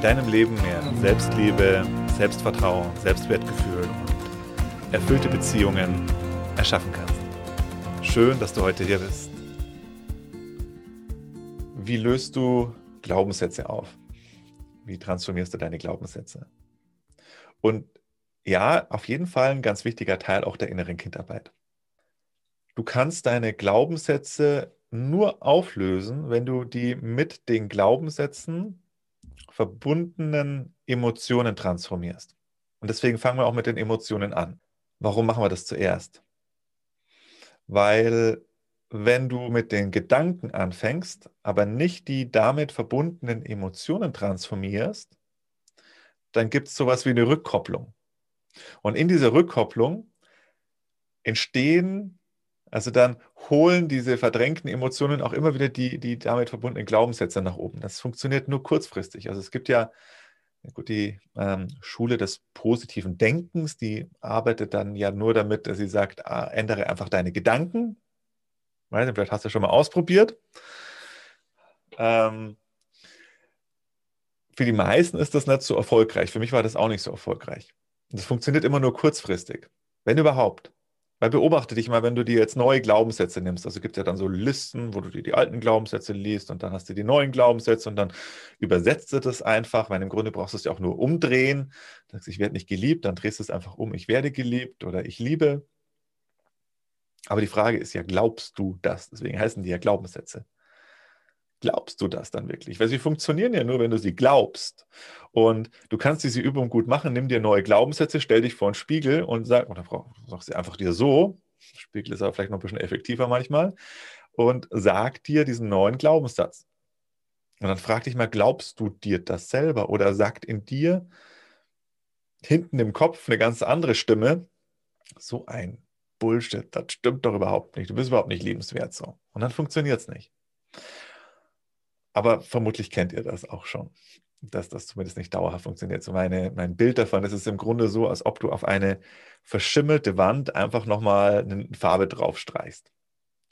deinem Leben mehr Selbstliebe, Selbstvertrauen, Selbstwertgefühl und erfüllte Beziehungen erschaffen kannst. Schön, dass du heute hier bist. Wie löst du Glaubenssätze auf? Wie transformierst du deine Glaubenssätze? Und ja, auf jeden Fall ein ganz wichtiger Teil auch der inneren Kindarbeit. Du kannst deine Glaubenssätze nur auflösen, wenn du die mit den Glaubenssätzen verbundenen Emotionen transformierst. Und deswegen fangen wir auch mit den Emotionen an. Warum machen wir das zuerst? Weil wenn du mit den Gedanken anfängst, aber nicht die damit verbundenen Emotionen transformierst, dann gibt es sowas wie eine Rückkopplung. Und in dieser Rückkopplung entstehen also dann holen diese verdrängten Emotionen auch immer wieder die, die damit verbundenen Glaubenssätze nach oben. Das funktioniert nur kurzfristig. Also es gibt ja gut, die ähm, Schule des positiven Denkens, die arbeitet dann ja nur damit, dass sie sagt, ah, ändere einfach deine Gedanken. Weiß vielleicht hast du schon mal ausprobiert. Ähm, für die meisten ist das nicht so erfolgreich. Für mich war das auch nicht so erfolgreich. Das funktioniert immer nur kurzfristig, wenn überhaupt. Weil beobachte dich mal, wenn du dir jetzt neue Glaubenssätze nimmst. Also gibt es ja dann so Listen, wo du dir die alten Glaubenssätze liest und dann hast du die neuen Glaubenssätze und dann übersetzt du das einfach, weil im Grunde brauchst du es ja auch nur umdrehen. Du sagst, ich werde nicht geliebt, dann drehst du es einfach um, ich werde geliebt oder ich liebe. Aber die Frage ist ja, glaubst du das? Deswegen heißen die ja Glaubenssätze. Glaubst du das dann wirklich? Weil sie funktionieren ja nur, wenn du sie glaubst. Und du kannst diese Übung gut machen. Nimm dir neue Glaubenssätze, stell dich vor einen Spiegel und sag, oder sag sie einfach dir so. Spiegel ist aber vielleicht noch ein bisschen effektiver manchmal. Und sag dir diesen neuen Glaubenssatz. Und dann frag dich mal, glaubst du dir das selber? Oder sagt in dir hinten im Kopf eine ganz andere Stimme, so ein Bullshit, das stimmt doch überhaupt nicht. Du bist überhaupt nicht liebenswert so. Und dann funktioniert es nicht. Aber vermutlich kennt ihr das auch schon, dass das zumindest nicht dauerhaft funktioniert. So meine, mein Bild davon ist es im Grunde so, als ob du auf eine verschimmelte Wand einfach nochmal eine Farbe drauf streichst.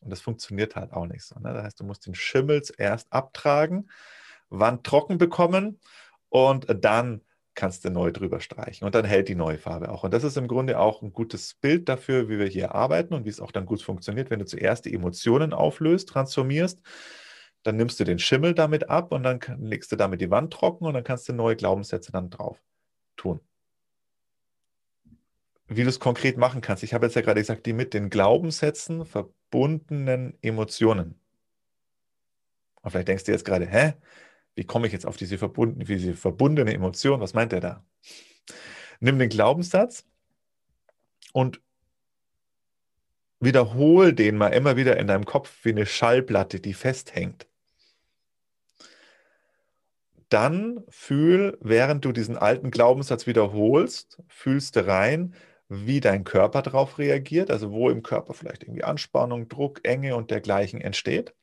Und das funktioniert halt auch nicht so. Ne? Das heißt, du musst den Schimmel erst abtragen, Wand trocken bekommen und dann kannst du neu drüber streichen und dann hält die neue Farbe auch. Und das ist im Grunde auch ein gutes Bild dafür, wie wir hier arbeiten und wie es auch dann gut funktioniert, wenn du zuerst die Emotionen auflöst, transformierst dann nimmst du den Schimmel damit ab und dann legst du damit die Wand trocken und dann kannst du neue Glaubenssätze dann drauf tun. Wie du es konkret machen kannst, ich habe jetzt ja gerade gesagt, die mit den Glaubenssätzen verbundenen Emotionen. Und vielleicht denkst du jetzt gerade, hä? Wie komme ich jetzt auf diese, verbunden, diese verbundene Emotion? Was meint er da? Nimm den Glaubenssatz und wiederhol den mal immer wieder in deinem Kopf wie eine Schallplatte, die festhängt dann fühl, während du diesen alten Glaubenssatz wiederholst, fühlst du rein, wie dein Körper darauf reagiert, also wo im Körper vielleicht irgendwie Anspannung, Druck, Enge und dergleichen entsteht.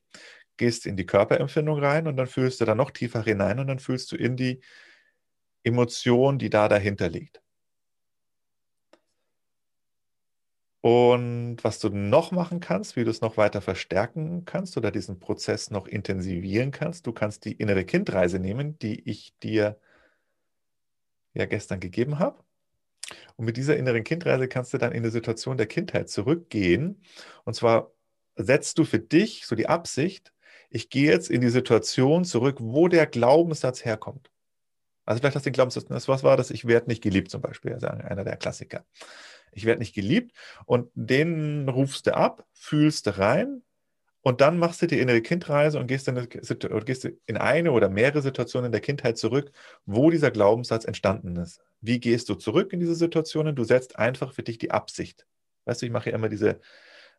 Gehst in die Körperempfindung rein und dann fühlst du da noch tiefer hinein und dann fühlst du in die Emotion, die da dahinter liegt. Und was du noch machen kannst, wie du es noch weiter verstärken kannst oder diesen Prozess noch intensivieren kannst, du kannst die innere Kindreise nehmen, die ich dir ja gestern gegeben habe. Und mit dieser inneren Kindreise kannst du dann in die Situation der Kindheit zurückgehen. Und zwar setzt du für dich so die Absicht, ich gehe jetzt in die Situation zurück, wo der Glaubenssatz herkommt. Also vielleicht hast du den Glaubenssatz, was war das? Ich werde nicht geliebt zum Beispiel, also einer der Klassiker ich werde nicht geliebt und den rufst du ab, fühlst du rein und dann machst du die innere Kindreise und gehst, in, in eine oder mehrere Situationen der Kindheit zurück, wo dieser Glaubenssatz entstanden ist. Wie gehst du zurück in diese Situationen? Du setzt einfach für dich die Absicht. Weißt du, ich mache ja immer diese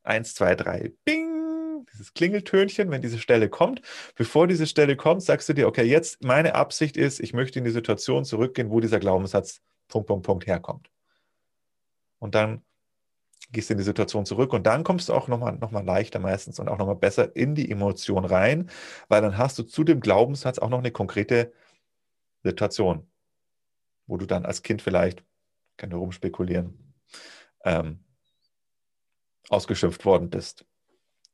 1, 2, 3, Bing, dieses Klingeltönchen, wenn diese Stelle kommt. Bevor diese Stelle kommt, sagst du dir, okay, jetzt meine Absicht ist, ich möchte in die Situation zurückgehen, wo dieser Glaubenssatz Punkt, Punkt, Punkt herkommt. Und dann gehst du in die Situation zurück und dann kommst du auch nochmal noch mal leichter meistens und auch nochmal besser in die Emotion rein, weil dann hast du zu dem Glaubenssatz auch noch eine konkrete Situation, wo du dann als Kind vielleicht, kann du rumspekulieren, ähm, ausgeschimpft worden bist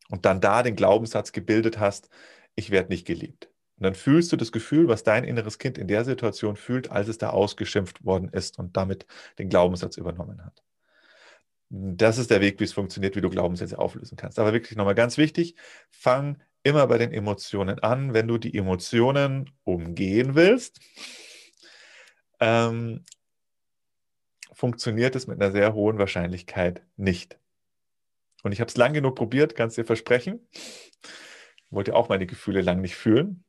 und dann da den Glaubenssatz gebildet hast, ich werde nicht geliebt. Und dann fühlst du das Gefühl, was dein inneres Kind in der Situation fühlt, als es da ausgeschimpft worden ist und damit den Glaubenssatz übernommen hat. Das ist der Weg, wie es funktioniert, wie du Glaubenssätze auflösen kannst. Aber wirklich nochmal ganz wichtig, fang immer bei den Emotionen an, wenn du die Emotionen umgehen willst. Ähm, funktioniert es mit einer sehr hohen Wahrscheinlichkeit nicht. Und ich habe es lang genug probiert, kannst dir versprechen. Ich wollte auch meine Gefühle lang nicht fühlen.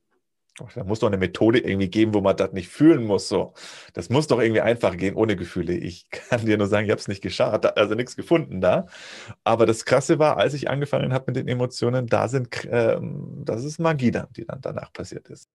Da muss doch eine Methode irgendwie geben, wo man das nicht fühlen muss. So. Das muss doch irgendwie einfach gehen ohne Gefühle. Ich kann dir nur sagen, ich habe es nicht geschafft, also nichts gefunden da. Aber das Krasse war, als ich angefangen habe mit den Emotionen, da sind, äh, das ist Magie dann, die dann danach passiert ist.